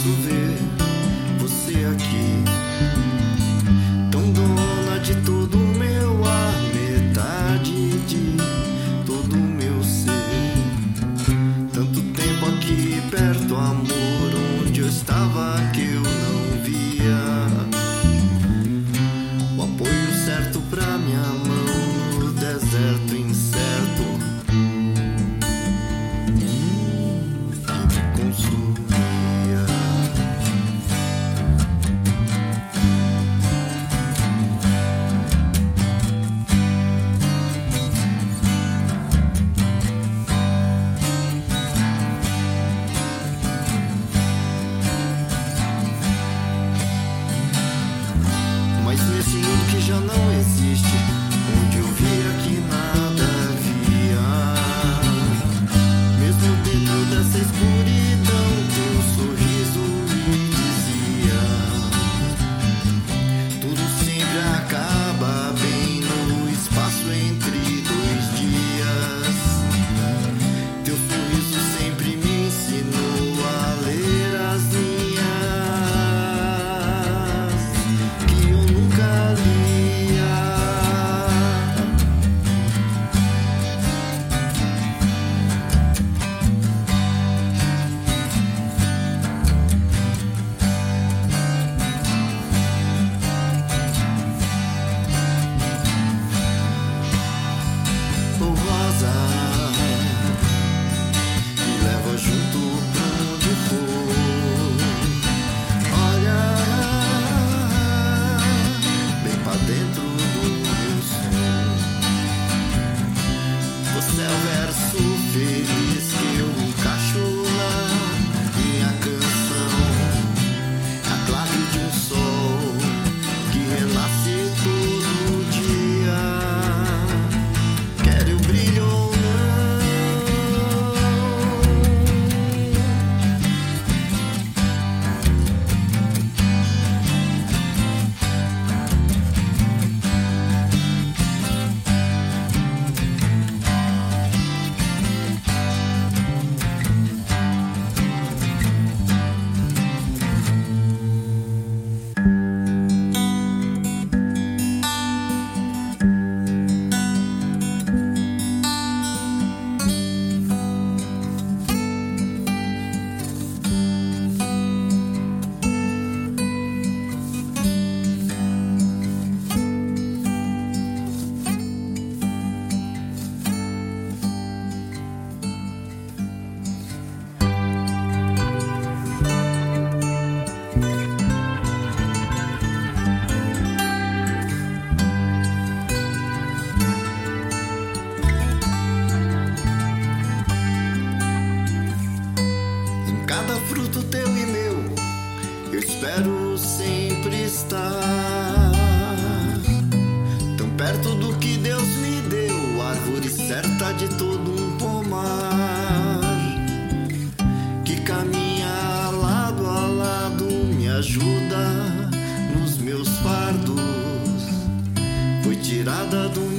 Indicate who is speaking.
Speaker 1: posso ver você aqui. dentro espero sempre estar tão perto do que Deus me deu, árvore certa de todo um pomar que caminha lado a lado, me ajuda nos meus fardos. Foi tirada do